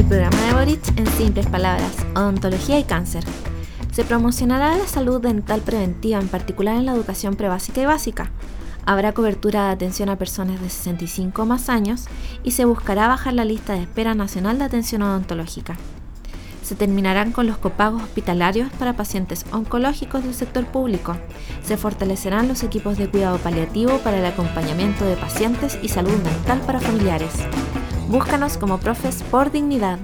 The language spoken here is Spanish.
El programa de Boric, en simples palabras, odontología y cáncer. Se promocionará la salud dental preventiva, en particular en la educación prebásica y básica. Habrá cobertura de atención a personas de 65 más años y se buscará bajar la lista de espera nacional de atención odontológica. Se terminarán con los copagos hospitalarios para pacientes oncológicos del sector público. Se fortalecerán los equipos de cuidado paliativo para el acompañamiento de pacientes y salud mental para familiares. Búscanos como Profes por Dignidad.